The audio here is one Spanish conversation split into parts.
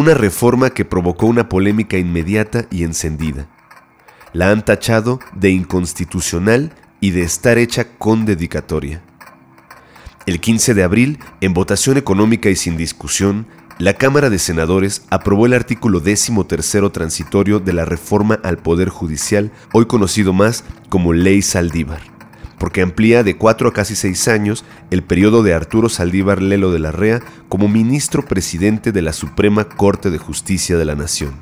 una reforma que provocó una polémica inmediata y encendida. La han tachado de inconstitucional y de estar hecha con dedicatoria. El 15 de abril, en votación económica y sin discusión, la Cámara de Senadores aprobó el artículo 13 transitorio de la reforma al Poder Judicial, hoy conocido más como Ley Saldívar, porque amplía de cuatro a casi seis años el periodo de Arturo Saldívar Lelo de la Rea como ministro presidente de la Suprema Corte de Justicia de la Nación.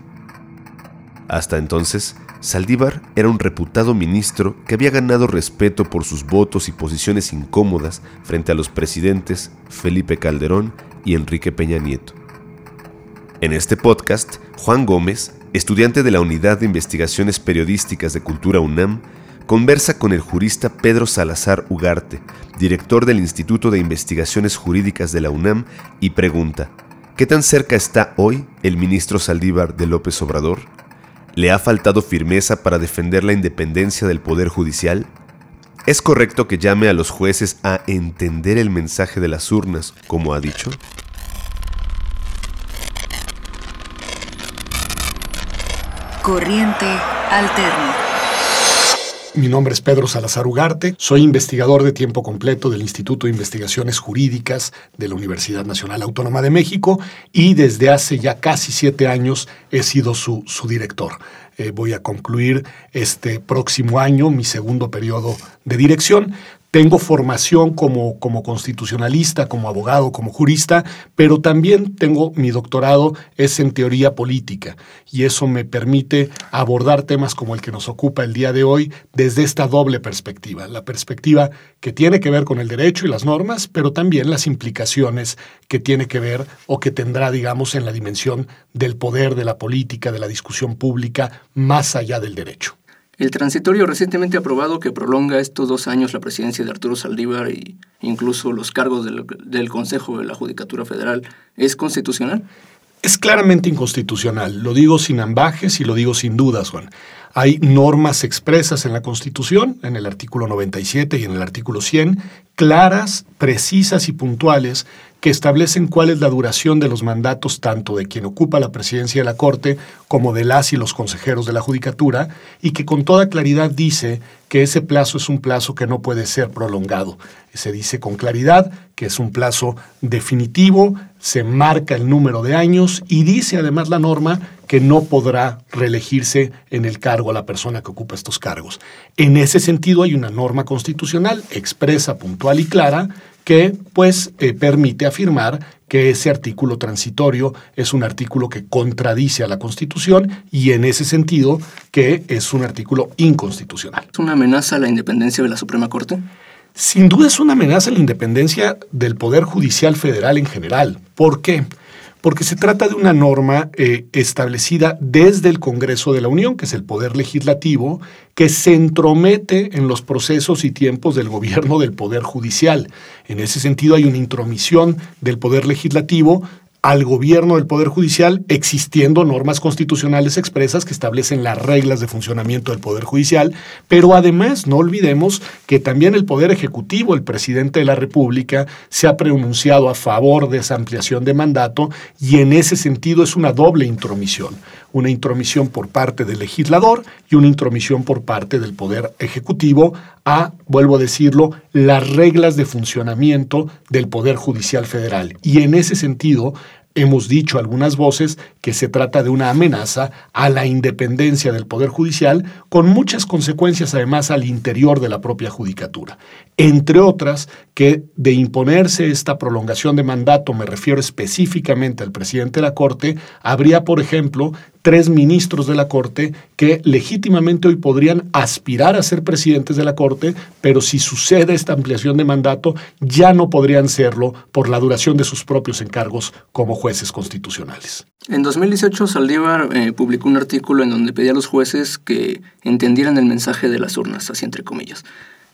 Hasta entonces, Saldívar era un reputado ministro que había ganado respeto por sus votos y posiciones incómodas frente a los presidentes Felipe Calderón y Enrique Peña Nieto. En este podcast, Juan Gómez, estudiante de la Unidad de Investigaciones Periodísticas de Cultura UNAM, conversa con el jurista Pedro Salazar Ugarte, director del Instituto de Investigaciones Jurídicas de la UNAM, y pregunta, ¿qué tan cerca está hoy el ministro Saldívar de López Obrador? ¿Le ha faltado firmeza para defender la independencia del Poder Judicial? ¿Es correcto que llame a los jueces a entender el mensaje de las urnas, como ha dicho? Corriente Alterna. Mi nombre es Pedro Salazar Ugarte, soy investigador de tiempo completo del Instituto de Investigaciones Jurídicas de la Universidad Nacional Autónoma de México y desde hace ya casi siete años he sido su, su director. Eh, voy a concluir este próximo año mi segundo periodo de dirección. Tengo formación como, como constitucionalista, como abogado, como jurista, pero también tengo mi doctorado es en teoría política y eso me permite abordar temas como el que nos ocupa el día de hoy desde esta doble perspectiva, la perspectiva que tiene que ver con el derecho y las normas, pero también las implicaciones que tiene que ver o que tendrá, digamos, en la dimensión del poder, de la política, de la discusión pública, más allá del derecho. El transitorio recientemente aprobado que prolonga estos dos años la presidencia de Arturo Saldívar e incluso los cargos del, del Consejo de la Judicatura Federal es constitucional? Es claramente inconstitucional. Lo digo sin ambajes y lo digo sin dudas, Juan. Hay normas expresas en la Constitución, en el artículo 97 y en el artículo 100, claras, precisas y puntuales que establecen cuál es la duración de los mandatos tanto de quien ocupa la presidencia de la Corte como de las y los consejeros de la Judicatura y que con toda claridad dice que ese plazo es un plazo que no puede ser prolongado. Se dice con claridad que es un plazo definitivo, se marca el número de años y dice además la norma que no podrá reelegirse en el cargo a la persona que ocupa estos cargos. En ese sentido hay una norma constitucional expresa, puntual y clara que pues eh, permite afirmar que ese artículo transitorio es un artículo que contradice a la Constitución y en ese sentido que es un artículo inconstitucional. ¿Es una amenaza a la independencia de la Suprema Corte? Sin duda es una amenaza a la independencia del Poder Judicial Federal en general. ¿Por qué? porque se trata de una norma eh, establecida desde el Congreso de la Unión, que es el poder legislativo, que se entromete en los procesos y tiempos del gobierno del Poder Judicial. En ese sentido hay una intromisión del Poder Legislativo al gobierno del Poder Judicial, existiendo normas constitucionales expresas que establecen las reglas de funcionamiento del Poder Judicial, pero además no olvidemos que también el Poder Ejecutivo, el presidente de la República, se ha pronunciado a favor de esa ampliación de mandato y en ese sentido es una doble intromisión, una intromisión por parte del legislador y una intromisión por parte del Poder Ejecutivo a, vuelvo a decirlo, las reglas de funcionamiento del Poder Judicial Federal. Y en ese sentido, hemos dicho algunas voces que se trata de una amenaza a la independencia del Poder Judicial, con muchas consecuencias además al interior de la propia judicatura. Entre otras, que de imponerse esta prolongación de mandato, me refiero específicamente al presidente de la Corte, habría, por ejemplo, tres ministros de la Corte que legítimamente hoy podrían aspirar a ser presidentes de la Corte, pero si sucede esta ampliación de mandato, ya no podrían serlo por la duración de sus propios encargos como jueces constitucionales. En 2018, Saldívar eh, publicó un artículo en donde pedía a los jueces que entendieran el mensaje de las urnas, así entre comillas.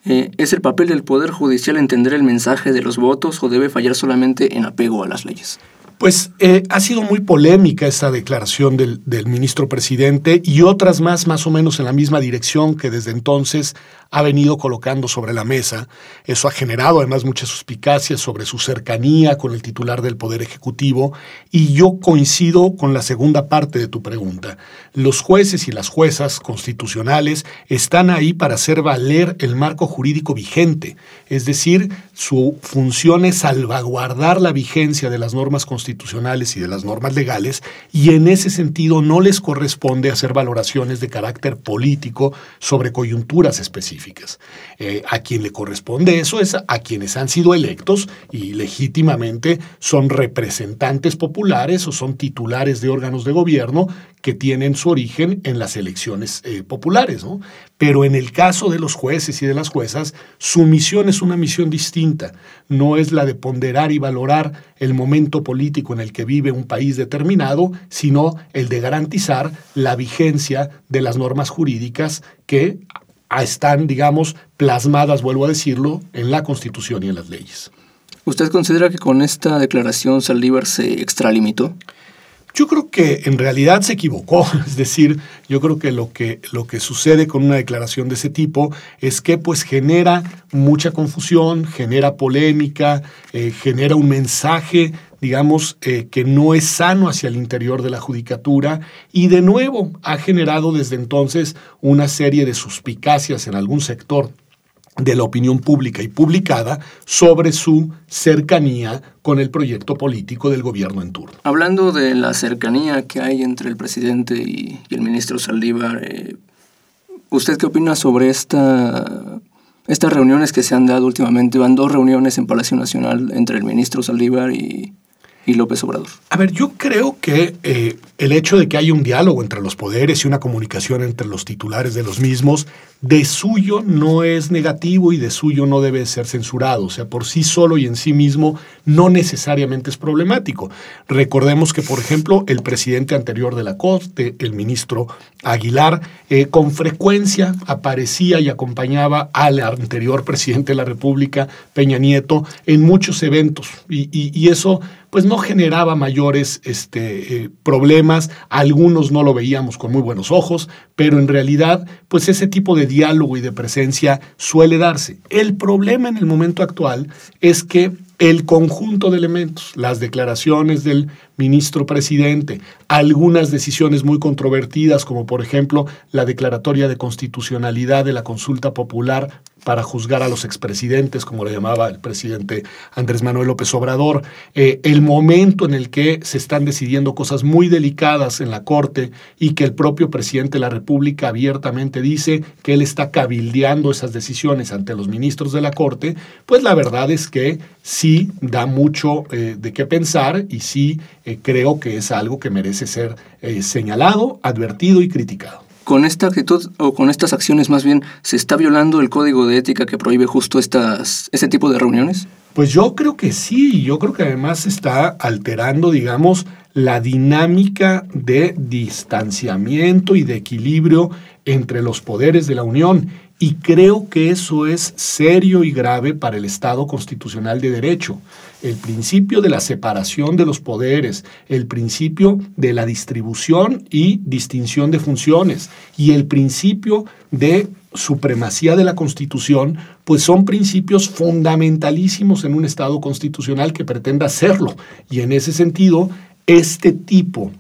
Eh, ¿Es el papel del Poder Judicial entender el mensaje de los votos o debe fallar solamente en apego a las leyes? Pues eh, ha sido muy polémica esta declaración del, ministro presidente y otras más, más o menos en la misma dirección que desde entonces ha venido colocando sobre la mesa. Eso ha generado además muchas suspicacias sobre su cercanía con el titular del Poder Ejecutivo y yo coincido con la segunda parte de tu pregunta. Los jueces y las juezas constitucionales están ahí para hacer valer el marco jurídico vigente, es decir, su función es salvaguardar la vigencia de las normas constitucionales y de las normas legales y en ese sentido no les corresponde hacer valoraciones de carácter político sobre coyunturas específicas. Eh, a quien le corresponde eso es a quienes han sido electos y legítimamente son representantes populares o son titulares de órganos de gobierno que tienen su origen en las elecciones eh, populares. ¿no? Pero en el caso de los jueces y de las juezas, su misión es una misión distinta. No es la de ponderar y valorar el momento político en el que vive un país determinado, sino el de garantizar la vigencia de las normas jurídicas que están, digamos, plasmadas, vuelvo a decirlo, en la Constitución y en las leyes. ¿Usted considera que con esta declaración Saldívar se extralimitó? Yo creo que en realidad se equivocó, es decir, yo creo que lo que, lo que sucede con una declaración de ese tipo es que pues genera mucha confusión, genera polémica, eh, genera un mensaje digamos, eh, que no es sano hacia el interior de la judicatura y de nuevo ha generado desde entonces una serie de suspicacias en algún sector de la opinión pública y publicada sobre su cercanía con el proyecto político del gobierno en turno. Hablando de la cercanía que hay entre el presidente y, el ministro Saldívar, eh, ¿usted qué opina sobre esta, estas reuniones que se han dado últimamente? Van dos reuniones en Palacio Nacional entre el ministro Saldívar y, y López Obrador? A ver, yo creo que eh, el hecho de que haya un diálogo entre los poderes y una comunicación entre los titulares de los mismos, de suyo no es negativo y de suyo no debe ser censurado. O sea, por sí solo y en sí mismo no necesariamente es problemático. Recordemos que, por ejemplo, el presidente anterior de la Corte, el ministro Aguilar, eh, con frecuencia aparecía y acompañaba al anterior presidente de la República, Peña Nieto, en muchos eventos. Y, y eso pues no generaba mayores este, eh, problemas, algunos no lo veíamos con muy buenos ojos, pero en realidad pues ese tipo de diálogo y de presencia suele darse. El problema en el momento actual es que el conjunto de elementos, las declaraciones del ministro presidente, algunas decisiones muy controvertidas, como por ejemplo la declaratoria de constitucionalidad de la consulta popular para juzgar a los expresidentes, como le llamaba el presidente Andrés Manuel López Obrador, eh, el momento en el que se están decidiendo cosas muy delicadas en la Corte y que el propio presidente de la República abiertamente dice que él está cabildeando esas decisiones ante los ministros de la Corte, pues la verdad es que sí da mucho eh, de qué pensar y sí eh, creo que es algo que merece ser señalado, advertido y criticado con esta actitud o con estas acciones más bien se está violando el código de ética que prohíbe justo estas, este tipo de reuniones? Pues yo creo que sí, yo creo que además se está alterando, digamos, la dinámica de distanciamiento y de equilibrio entre los poderes de la Unión. Y creo que eso es serio y grave para el Estado constitucional de derecho el principio de la separación de los poderes, el principio de la distribución y distinción de funciones y el principio de supremacía de la Constitución, pues son principios fundamentalísimos en un Estado constitucional que pretenda hacerlo. Y en ese sentido, este tipo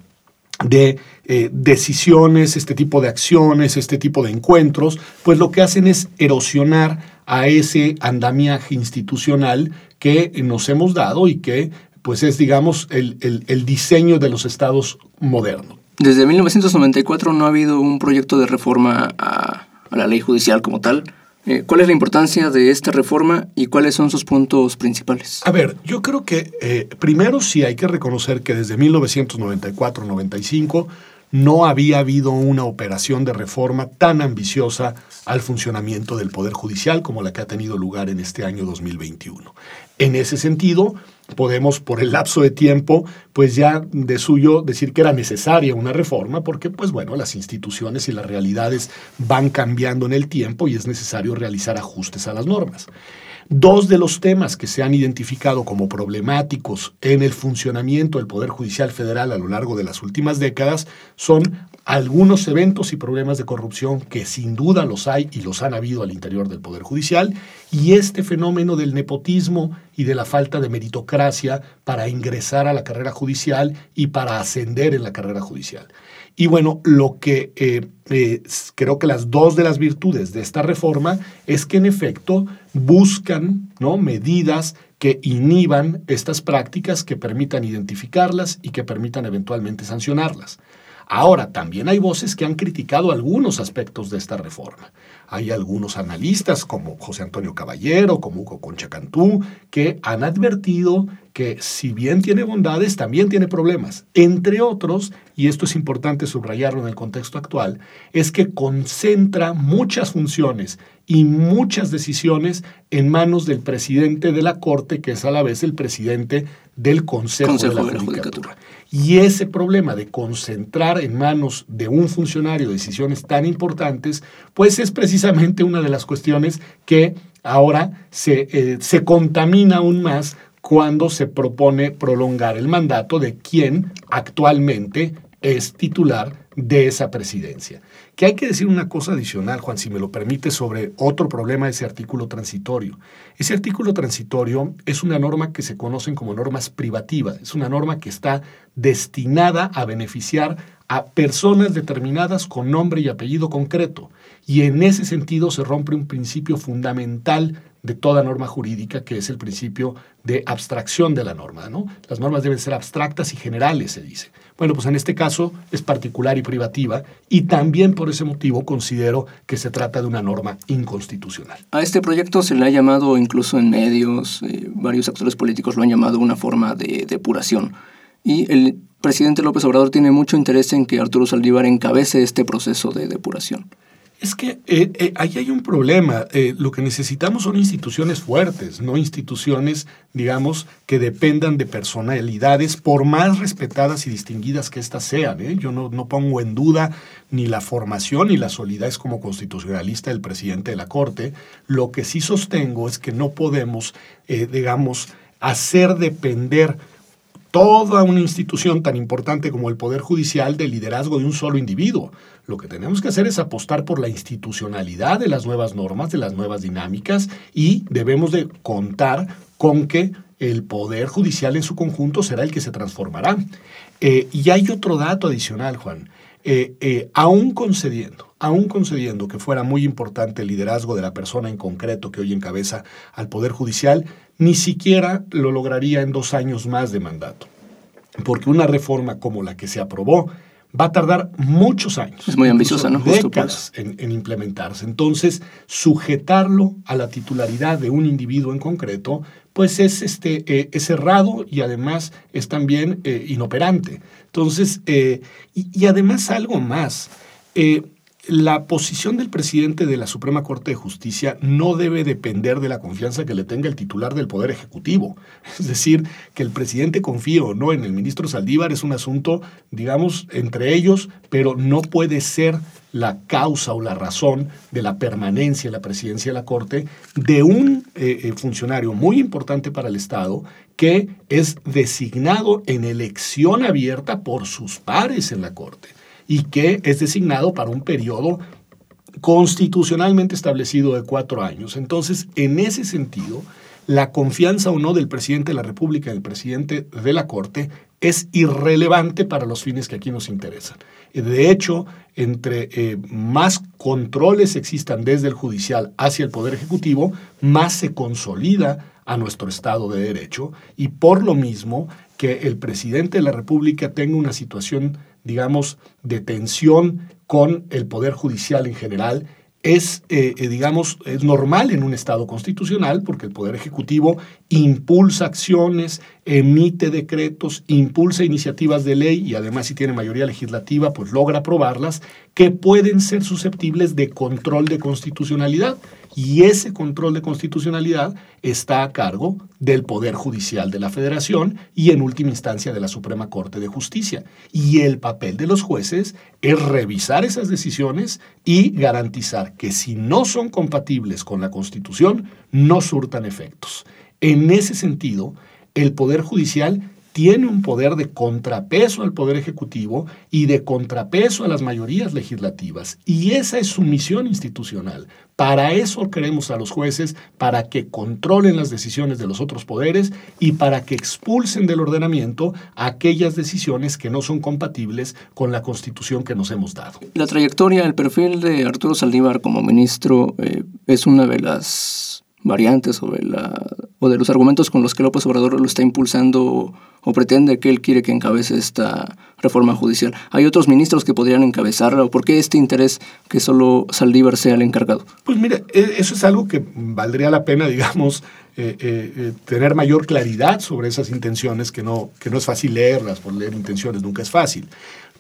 de eh, decisiones, este tipo de acciones, este tipo de encuentros, pues lo que hacen es erosionar a ese andamiaje institucional que nos hemos dado y que pues es, digamos, el, el, diseño de los estados modernos. Desde 1994 no ha habido un proyecto de reforma a, la ley judicial como tal. Eh, ¿Cuál es la importancia de esta reforma y cuáles son sus puntos principales? A ver, yo creo que eh, primero sí hay que reconocer que desde 1994-95 no había habido una operación de reforma tan ambiciosa al funcionamiento del Poder Judicial como la que ha tenido lugar en este año 2021. En ese sentido, podemos por el lapso de tiempo, pues ya de suyo decir que era necesaria una reforma, porque pues bueno, las instituciones y las realidades van cambiando en el tiempo y es necesario realizar ajustes a las normas. Dos de los temas que se han identificado como problemáticos en el funcionamiento del Poder Judicial Federal a lo largo de las últimas décadas son algunos eventos y problemas de corrupción que sin duda los hay y los han habido al interior del Poder Judicial y este fenómeno del nepotismo y de la falta de meritocracia para ingresar a la carrera judicial y para ascender en la carrera judicial. Y bueno, lo que eh, creo que las dos de las virtudes de esta reforma es que en efecto buscan ¿no? medidas que inhiban estas prácticas, que permitan identificarlas y que permitan eventualmente sancionarlas. Ahora, también hay voces que han criticado algunos aspectos de esta reforma. Hay algunos analistas como José Antonio Caballero, como Hugo Concha Cantú, que han advertido que si bien tiene bondades, también tiene problemas. Entre otros, y esto es importante subrayarlo en el contexto actual, es que concentra muchas funciones y muchas decisiones en manos del presidente de la Corte, que es a la vez el presidente del Consejo, de la, Judicatura. Y ese problema de concentrar en manos de un funcionario decisiones tan importantes, pues es precisamente una de las cuestiones que ahora se, eh, se contamina aún más cuando se propone prolongar el mandato de quien actualmente es titular de esa presidencia. Que hay que decir una cosa adicional, Juan, si me lo permite, sobre otro problema de ese artículo transitorio. Ese artículo transitorio es una norma que se conocen como normas privativas, es una norma que está destinada a beneficiar a personas determinadas con nombre y apellido concreto. Y en ese sentido se rompe un principio fundamental de toda norma jurídica, que es el principio de abstracción de la norma. ¿no? Las normas deben ser abstractas y generales, se dice. Bueno, pues en este caso es particular y privativa y también por ese motivo considero que se trata de una norma inconstitucional. A este proyecto se le ha llamado incluso en medios, eh, varios actores políticos lo han llamado una forma de depuración. Y el presidente López Obrador tiene mucho interés en que Arturo Saldívar encabece este proceso de depuración. Es que eh, eh, ahí hay un problema. Eh, lo que necesitamos son instituciones fuertes, no instituciones, digamos, que dependan de personalidades, por más respetadas y distinguidas que éstas sean. Yo no, no, pongo en duda ni la formación ni la solidez como constitucionalista del presidente de la Corte. Lo que sí sostengo es que no podemos, digamos, hacer depender toda una institución tan importante como el Poder Judicial del liderazgo de un solo individuo. Lo que tenemos que hacer es apostar por la institucionalidad de las nuevas normas, de las nuevas dinámicas y debemos de contar con que el Poder Judicial en su conjunto será el que se transformará. Eh, y hay otro dato adicional, Juan. Eh, eh, aún concediendo, aún concediendo que fuera muy importante el liderazgo de la persona en concreto que hoy encabeza al Poder Judicial, ni siquiera lo lograría en dos años más de mandato. Porque una reforma como la que se aprobó va a tardar muchos años. Es muy ambiciosa, ¿no? décadas en, implementarse. Entonces, sujetarlo a la titularidad de un individuo en concreto, pues es, este, eh, es cerrado y además es también eh, inoperante. Entonces, eh, y, además algo más la posición del presidente de la Suprema Corte de Justicia no debe depender de la confianza que le tenga el titular del Poder Ejecutivo. Es decir, que el presidente confíe o no en el ministro Saldívar es un asunto, digamos, entre ellos, pero no puede ser la causa o la razón de la permanencia en la presidencia de la Corte de un eh, eh, funcionario muy importante para el Estado que es designado en elección abierta por sus pares en la Corte y que es designado para un periodo constitucionalmente establecido de cuatro años. Entonces, en ese sentido, la confianza o no del presidente de la República y del presidente de la Corte es irrelevante para los fines que aquí nos interesan. De hecho, entre eh, más controles existan desde el judicial hacia el Poder Ejecutivo, más se consolida a nuestro Estado de Derecho y por lo mismo que el presidente de la República tenga una situación digamos, de tensión con el Poder Judicial en general es, eh, eh, digamos, es normal en un Estado constitucional porque el Poder Ejecutivo impulsa acciones, emite decretos, impulsa iniciativas de ley y además si tiene mayoría legislativa, pues logra aprobarlas que pueden ser susceptibles de control de constitucionalidad. Y ese control de constitucionalidad está a cargo del Poder Judicial de la Federación y en última instancia de la Suprema Corte de Justicia. Y el papel de los jueces es revisar esas decisiones y garantizar que si no son compatibles con la Constitución, no surtan efectos. En ese sentido, el Poder Judicial tiene un poder de contrapeso al Poder Ejecutivo y de contrapeso a las mayorías legislativas. Y esa es su misión institucional. Para eso queremos a los jueces, para que controlen las decisiones de los otros poderes y para que expulsen del ordenamiento aquellas decisiones que no son compatibles con la constitución que nos hemos dado. La trayectoria, el perfil de Arturo Saldívar como ministro eh, es una de las variantes de, la, o de los argumentos con los que López Obrador lo está impulsando o pretende que él quiere que encabece esta reforma judicial. ¿Hay otros ministros que podrían encabezarla o por qué este interés que solo Saldívar sea el encargado? Pues mire, eso es algo que valdría la pena, digamos, eh, eh, eh, tener mayor claridad sobre esas intenciones, que no, que no es fácil leerlas, por leer intenciones nunca es fácil.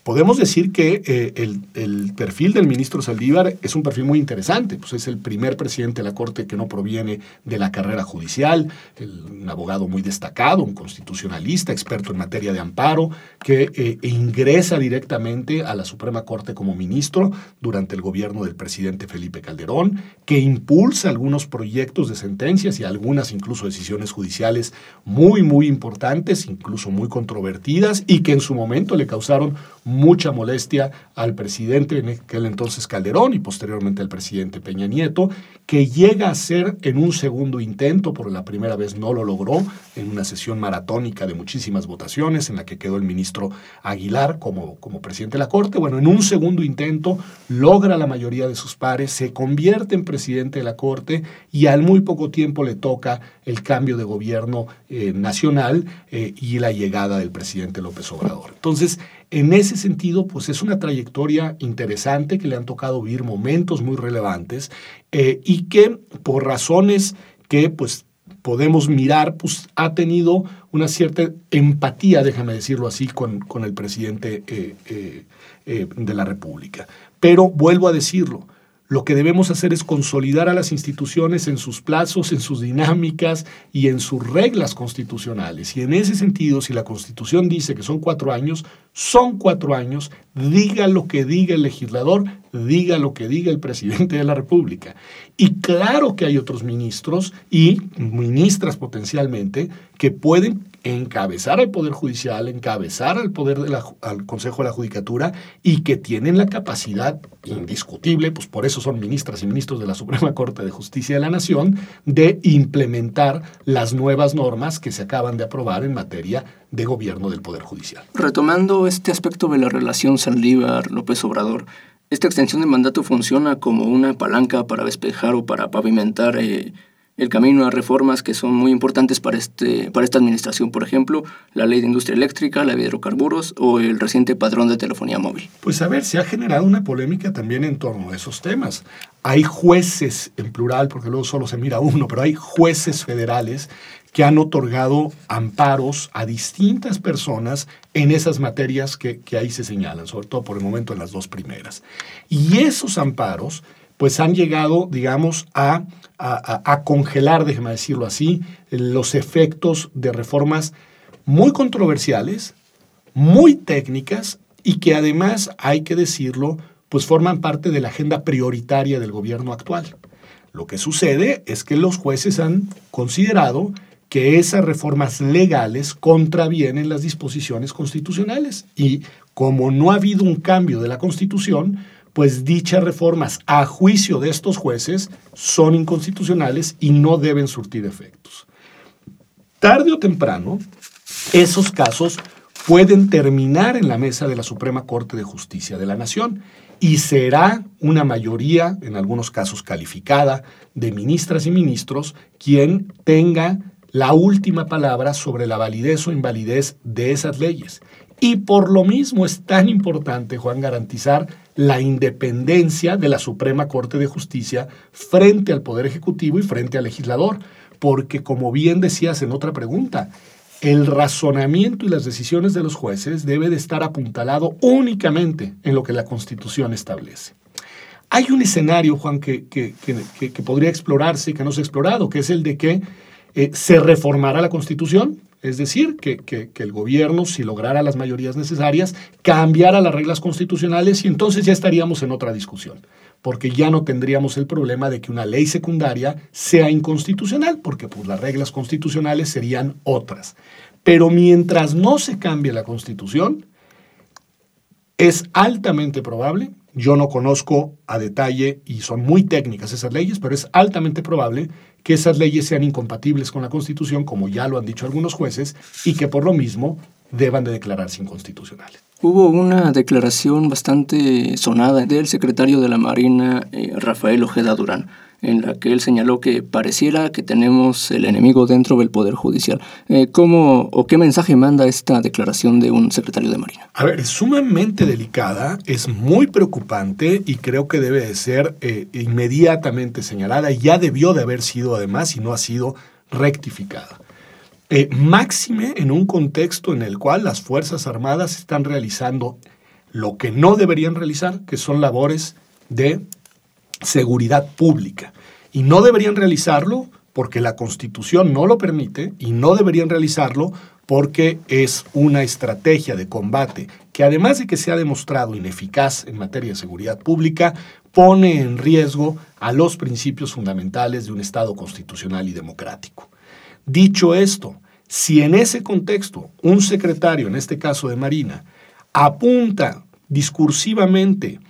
Podemos decir que eh, el, perfil del ministro Saldívar es un perfil muy interesante, pues es el primer presidente de la Corte que no proviene de la carrera judicial, un abogado muy destacado, un constitucionalista, experto en materia de amparo, que eh, ingresa directamente a la Suprema Corte como ministro durante el gobierno del presidente Felipe Calderón, que impulsa algunos proyectos de sentencias y algunas incluso decisiones judiciales muy, muy importantes, incluso muy controvertidas, y que en su momento le causaron mucha molestia al presidente en aquel entonces Calderón y posteriormente al presidente Peña Nieto, que llega a ser en un segundo intento, por la primera vez no lo logró, en una sesión maratónica de muchísimas votaciones en la que quedó el ministro Aguilar como, como presidente de la Corte. Bueno, en un segundo intento logra la mayoría de sus pares, se convierte en presidente de la Corte y al muy poco tiempo le toca el cambio de gobierno eh, nacional eh, y la llegada del presidente López Obrador. Entonces, en ese sentido, pues es una trayectoria interesante que le han tocado vivir momentos muy relevantes eh, y que por razones que pues podemos mirar, pues ha tenido una cierta empatía, déjame decirlo así, con, con el presidente eh, eh, de la República. Pero vuelvo a decirlo, lo que debemos hacer es consolidar a las instituciones en sus plazos, en sus dinámicas y en sus reglas constitucionales. Y en ese sentido, si la Constitución dice que son cuatro años, son cuatro años, diga lo que diga el legislador, diga lo que diga el presidente de la República. Y claro que hay otros ministros y ministras potencialmente que pueden encabezar al Poder Judicial, encabezar al Poder de al Consejo de la Judicatura y que tienen la capacidad indiscutible, pues por eso son ministras y ministros de la Suprema Corte de Justicia de la Nación, de implementar las nuevas normas que se acaban de aprobar en materia de gobierno del Poder Judicial. Retomando este aspecto de la relación Saldívar-López Obrador, ¿esta extensión de mandato funciona como una palanca para despejar o para pavimentar eh, el camino a reformas que son muy importantes para, este, para esta administración, por ejemplo, la ley de industria eléctrica, la de hidrocarburos o el reciente padrón de telefonía móvil. Pues a ver, se ha generado una polémica también en torno a esos temas. Hay jueces, en plural, porque luego solo se mira uno, pero hay jueces federales que han otorgado amparos a distintas personas en esas materias que, que ahí se señalan, sobre todo por el momento en las dos primeras. Y esos amparos pues han llegado, digamos, a, a, congelar, déjeme decirlo así, los efectos de reformas muy controversiales, muy técnicas y que además, hay que decirlo, pues forman parte de la agenda prioritaria del gobierno actual. Lo que sucede es que los jueces han considerado que esas reformas legales contravienen las disposiciones constitucionales y como no ha habido un cambio de la Constitución, pues dichas reformas, a juicio de estos jueces, son inconstitucionales y no deben surtir efectos. Tarde o temprano, esos casos pueden terminar en la mesa de la Suprema Corte de Justicia de la Nación y será una mayoría, en algunos casos calificada, de ministras y ministros quien tenga la última palabra sobre la validez o invalidez de esas leyes. Y por lo mismo es tan importante, Juan, garantizar la independencia de la Suprema Corte de Justicia frente al Poder Ejecutivo y frente al legislador. Porque, como bien decías en otra pregunta, el razonamiento y las decisiones de los jueces debe de estar apuntalado únicamente en lo que la Constitución establece. Hay un escenario, Juan, que, que, podría explorarse y que no se ha explorado, que es el de que eh, se reformará la Constitución, es decir, que, que, el gobierno, si lograra las mayorías necesarias, cambiara las reglas constitucionales y entonces ya estaríamos en otra discusión, porque ya no tendríamos el problema de que una ley secundaria sea inconstitucional, porque pues, las reglas constitucionales serían otras. Pero mientras no se cambie la constitución, es altamente probable, yo no conozco a detalle y son muy técnicas esas leyes, pero es altamente probable que esas leyes sean incompatibles con la Constitución, como ya lo han dicho algunos jueces, y que por lo mismo deban de declararse inconstitucionales. Hubo una declaración bastante sonada del secretario de la Marina, eh, Rafael Ojeda Durán, en la que él señaló que pareciera que tenemos el enemigo dentro del Poder Judicial. Eh, ¿Cómo o qué mensaje manda esta declaración de un secretario de Marina? A ver, es sumamente delicada, es muy preocupante y creo que debe de ser eh, inmediatamente señalada. Ya debió de haber sido además y no ha sido rectificada. Eh, máxime en un contexto en el cual las Fuerzas Armadas están realizando lo que no deberían realizar, que son labores de seguridad pública. Y no deberían realizarlo porque la Constitución no lo permite y no deberían realizarlo porque es una estrategia de combate que además de que se ha demostrado ineficaz en materia de seguridad pública, pone en riesgo a los principios fundamentales de un Estado constitucional y democrático. Dicho esto, si en ese contexto un secretario, en este caso de Marina, apunta discursivamente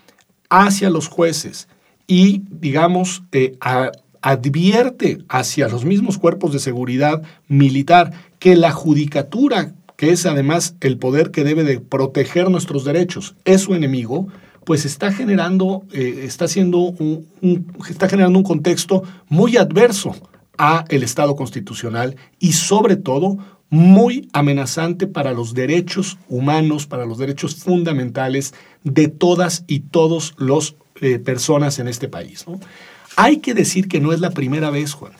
hacia los jueces y, digamos, eh, advierte hacia los mismos cuerpos de seguridad militar que la judicatura, que es además el poder que debe de proteger nuestros derechos, es su enemigo, pues está generando, eh, está, haciendo un, está generando un contexto muy adverso a el Estado constitucional y sobre todo muy amenazante para los derechos humanos, para los derechos fundamentales de todas y todos los eh, personas en este país. Hay que decir que no es la primera vez, Juan.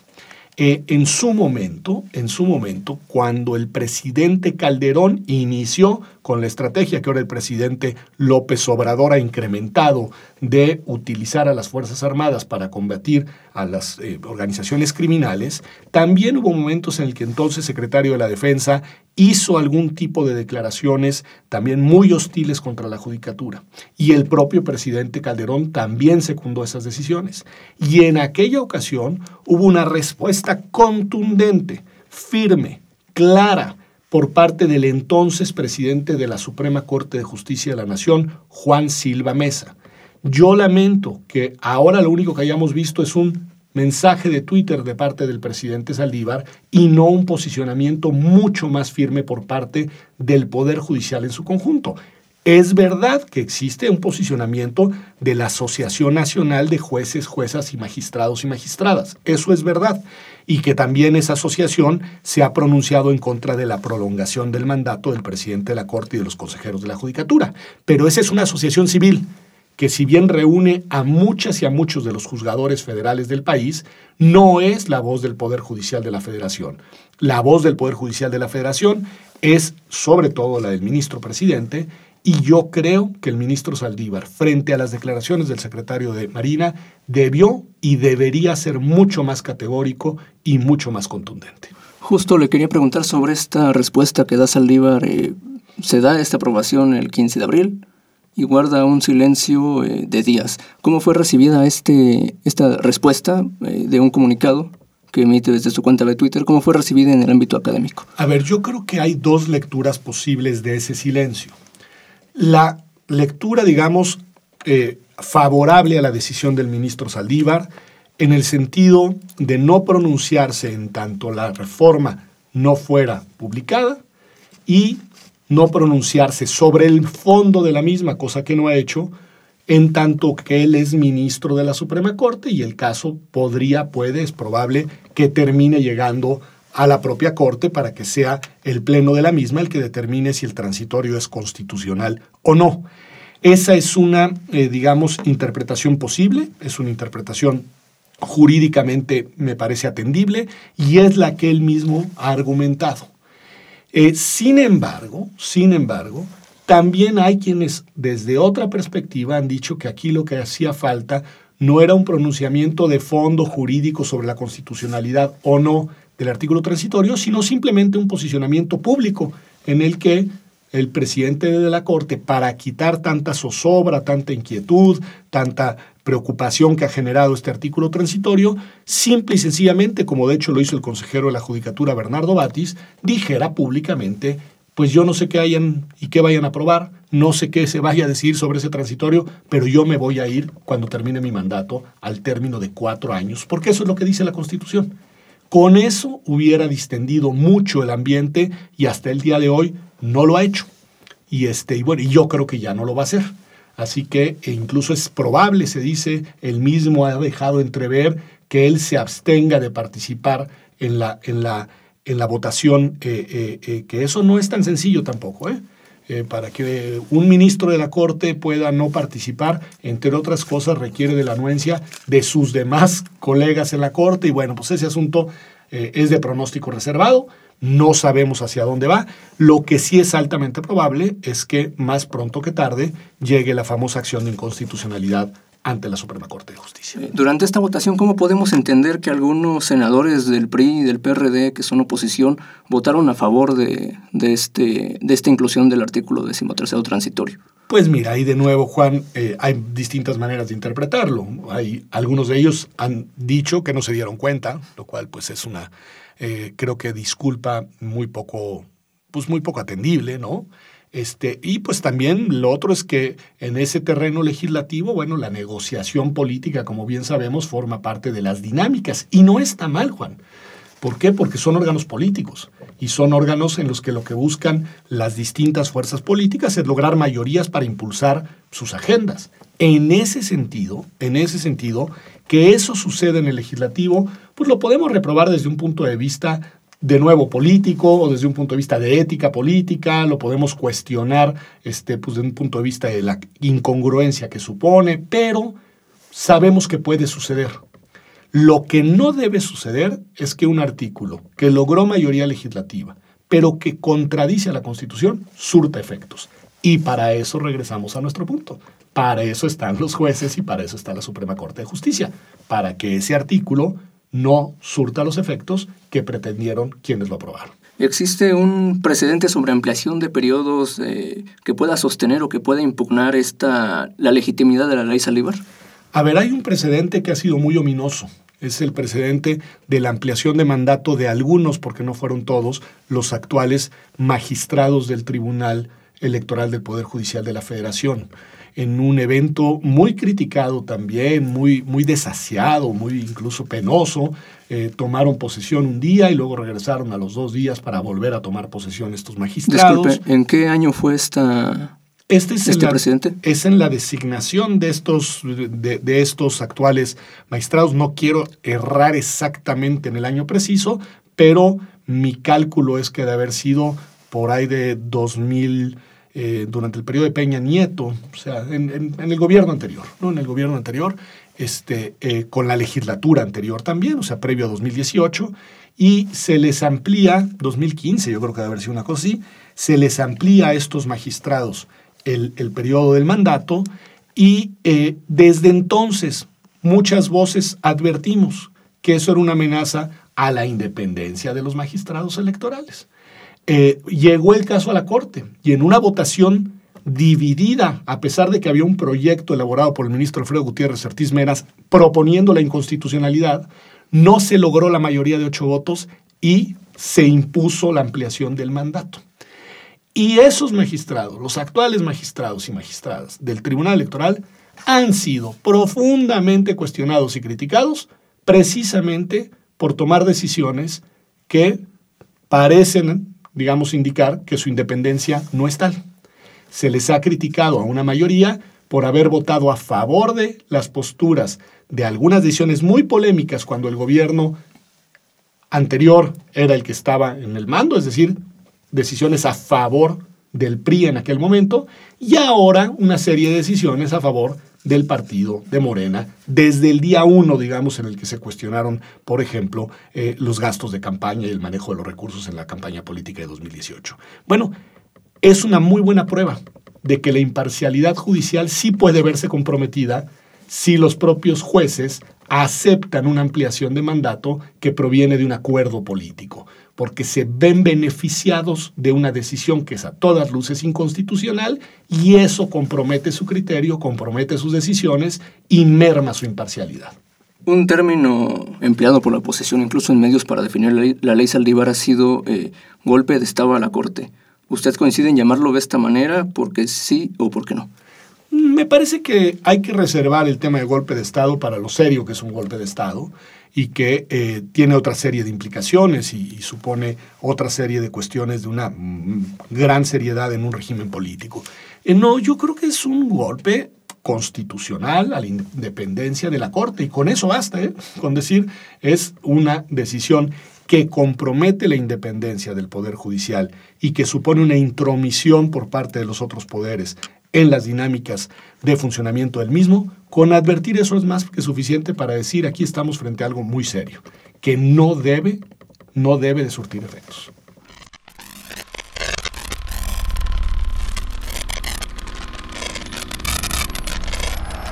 Eh, en su momento, en su momento, cuando el presidente Calderón inició con la estrategia que ahora el presidente López Obrador ha incrementado de utilizar a las Fuerzas Armadas para combatir a las eh, organizaciones criminales, también hubo momentos en el que entonces secretario de la Defensa hizo algún tipo de declaraciones también muy hostiles contra la judicatura. Y el propio presidente Calderón también secundó esas decisiones. Y en aquella ocasión hubo una respuesta contundente, firme, clara, por parte del entonces presidente de la Suprema Corte de Justicia de la Nación, Juan Silva Mesa. Yo lamento que ahora lo único que hayamos visto es un mensaje de Twitter de parte del presidente Saldívar y no un posicionamiento mucho más firme por parte del Poder Judicial en su conjunto. Es verdad que existe un posicionamiento de la Asociación Nacional de Jueces, Juezas y Magistrados y Magistradas. Eso es verdad. Y que también esa asociación se ha pronunciado en contra de la prolongación del mandato del presidente de la Corte y de los consejeros de la Judicatura. Pero esa es una asociación civil que si bien reúne a muchas y a muchos de los juzgadores federales del país, no es la voz del Poder Judicial de la Federación. La voz del Poder Judicial de la Federación es sobre todo la del ministro presidente y yo creo que el ministro Saldívar, frente a las declaraciones del secretario de Marina, debió y debería ser mucho más categórico y mucho más contundente. Justo le quería preguntar sobre esta respuesta que da Saldívar. Eh, ¿Se da esta aprobación el 15 de abril? y guarda un silencio eh, de días. ¿Cómo fue recibida este, esta respuesta eh, de un comunicado que emite desde su cuenta de Twitter? ¿Cómo fue recibida en el ámbito académico? A ver, yo creo que hay dos lecturas posibles de ese silencio. La lectura, digamos, eh, favorable a la decisión del ministro Saldívar, en el sentido de no pronunciarse en tanto la reforma no fuera publicada y no pronunciarse sobre el fondo de la misma, cosa que no ha hecho, en tanto que él es ministro de la Suprema Corte y el caso podría, puede, es probable que termine llegando a la propia Corte para que sea el pleno de la misma el que determine si el transitorio es constitucional o no. Esa es una, eh, digamos, interpretación posible, es una interpretación jurídicamente, me parece atendible, y es la que él mismo ha argumentado. Eh, sin embargo, sin embargo, También hay quienes desde otra perspectiva han dicho que aquí lo que hacía falta no era un pronunciamiento de fondo jurídico sobre la constitucionalidad o no del artículo transitorio, sino simplemente un posicionamiento público en el que el presidente de la Corte, para quitar tanta zozobra, tanta inquietud, tanta preocupación que ha generado este artículo transitorio, simple y sencillamente, como de hecho lo hizo el consejero de la Judicatura Bernardo Batis, dijera públicamente, pues yo no sé qué hayan y qué vayan a aprobar, no sé qué se vaya a decir sobre ese transitorio, pero yo me voy a ir cuando termine mi mandato al término de cuatro años, porque eso es lo que dice la Constitución. Con eso hubiera distendido mucho el ambiente y hasta el día de hoy no lo ha hecho. Y, este, y bueno, yo creo que ya no lo va a hacer. Así que e incluso es probable, se dice, él mismo ha dejado entrever que él se abstenga de participar en la, en la, en la votación, eh, eh, eh, que eso no es tan sencillo tampoco. Para que un ministro de la Corte pueda no participar, entre otras cosas, requiere de la anuencia de sus demás colegas en la Corte y bueno, pues ese asunto es de pronóstico reservado no sabemos hacia dónde va. Lo que sí es altamente probable es que más pronto que tarde llegue la famosa acción de inconstitucionalidad ante la Suprema Corte de Justicia. Eh, durante esta votación, ¿cómo podemos entender que algunos senadores del PRI y del PRD, que son oposición, votaron a favor de, este, de esta inclusión del artículo decimotercero transitorio? Pues mira, ahí de nuevo, Juan, eh, hay distintas maneras de interpretarlo. Hay, algunos de ellos han dicho que no se dieron cuenta, lo cual pues es una eh, creo que disculpa muy poco, pues muy poco atendible, ¿no? Este, y pues también lo otro es que en ese terreno legislativo, bueno, la negociación política, como bien sabemos, forma parte de las dinámicas. Y no está mal, Juan. ¿Por qué? Porque son órganos políticos y son órganos en los que lo que buscan las distintas fuerzas políticas es lograr mayorías para impulsar sus agendas. En ese sentido, en ese sentido, que eso suceda en el legislativo, pues lo podemos reprobar desde un punto de vista de nuevo político o desde un punto de vista de ética política, lo podemos cuestionar este, pues, desde un punto de vista de la incongruencia que supone, pero sabemos que puede suceder. Lo que no debe suceder es que un artículo que logró mayoría legislativa, pero que contradice a la Constitución, surta efectos. Y para eso regresamos a nuestro punto. Para eso están los jueces y para eso está la Suprema Corte de Justicia, para que ese artículo no surta los efectos que pretendieron quienes lo aprobaron. ¿Existe un precedente sobre ampliación de periodos eh, que pueda sostener o que pueda impugnar esta, la legitimidad de la ley Salívar? A ver, hay un precedente que ha sido muy ominoso. Es el precedente de la ampliación de mandato de algunos, porque no fueron todos, los actuales magistrados del Tribunal Electoral del Poder Judicial de la Federación en un evento muy criticado también, muy, muy desasiado, muy incluso penoso. Eh, tomaron posesión un día y luego regresaron a los dos días para volver a tomar posesión estos magistrados. Disculpe, ¿en qué año fue esta, este, es este presidente? Es en la designación de estos, de, de, estos actuales magistrados. No quiero errar exactamente en el año preciso, pero mi cálculo es que de haber sido por ahí de 2000 eh, durante el periodo de Peña Nieto, o sea, en, el gobierno anterior, ¿no? En el gobierno anterior, este, eh, con la legislatura anterior también, o sea, previo a 2018, y se les amplía, 2015 yo creo que debe haber sido una cosa así, se les amplía a estos magistrados el, el periodo del mandato y eh, desde entonces muchas voces advertimos que eso era una amenaza a la independencia de los magistrados electorales. Eh, llegó el caso a la Corte y en una votación dividida, a pesar de que había un proyecto elaborado por el ministro Alfredo Gutiérrez Ortiz Meras proponiendo la inconstitucionalidad, no se logró la mayoría de ocho votos y se impuso la ampliación del mandato. Y esos magistrados, los actuales magistrados y magistradas del Tribunal Electoral, han sido profundamente cuestionados y criticados precisamente por tomar decisiones que parecen digamos, indicar que su independencia no es tal. Se les ha criticado a una mayoría por haber votado a favor de las posturas de algunas decisiones muy polémicas cuando el gobierno anterior era el que estaba en el mando, es decir, decisiones a favor del PRI en aquel momento, y ahora una serie de decisiones a favor del partido de Morena desde el día uno, digamos, en el que se cuestionaron, por ejemplo, eh, los gastos de campaña y el manejo de los recursos en la campaña política de 2018. Bueno, es una muy buena prueba de que la imparcialidad judicial sí puede verse comprometida si los propios jueces aceptan una ampliación de mandato que proviene de un acuerdo político, porque se ven beneficiados de una decisión que es a todas luces inconstitucional y eso compromete su criterio, compromete sus decisiones y merma su imparcialidad. Un término empleado por la oposición, incluso en medios para definir la ley, la ley Saldívar, ha sido eh, golpe de Estado a la Corte. ¿Usted coincide en llamarlo de esta manera porque sí o porque no? Me parece que hay que reservar el tema de golpe de Estado para lo serio que es un golpe de Estado y que eh, tiene otra serie de implicaciones y, supone otra serie de cuestiones de una mm, gran seriedad en un régimen político. Eh, no, yo creo que es un golpe constitucional a la independencia de la Corte y con eso basta, ¿eh? con decir es una decisión que compromete la independencia del Poder Judicial y que supone una intromisión por parte de los otros poderes en las dinámicas de funcionamiento del mismo, con advertir eso es más que suficiente para decir aquí estamos frente a algo muy serio, que no debe, no debe de surtir efectos.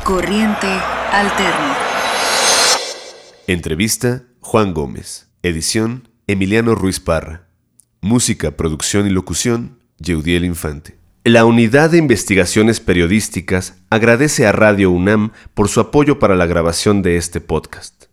Corriente Alterna. Entrevista Juan Gómez. Edición Emiliano Ruiz Parra. Música, producción y locución Yeudiel Infante. La Unidad de Investigaciones Periodísticas agradece a Radio UNAM por su apoyo para la grabación de este podcast.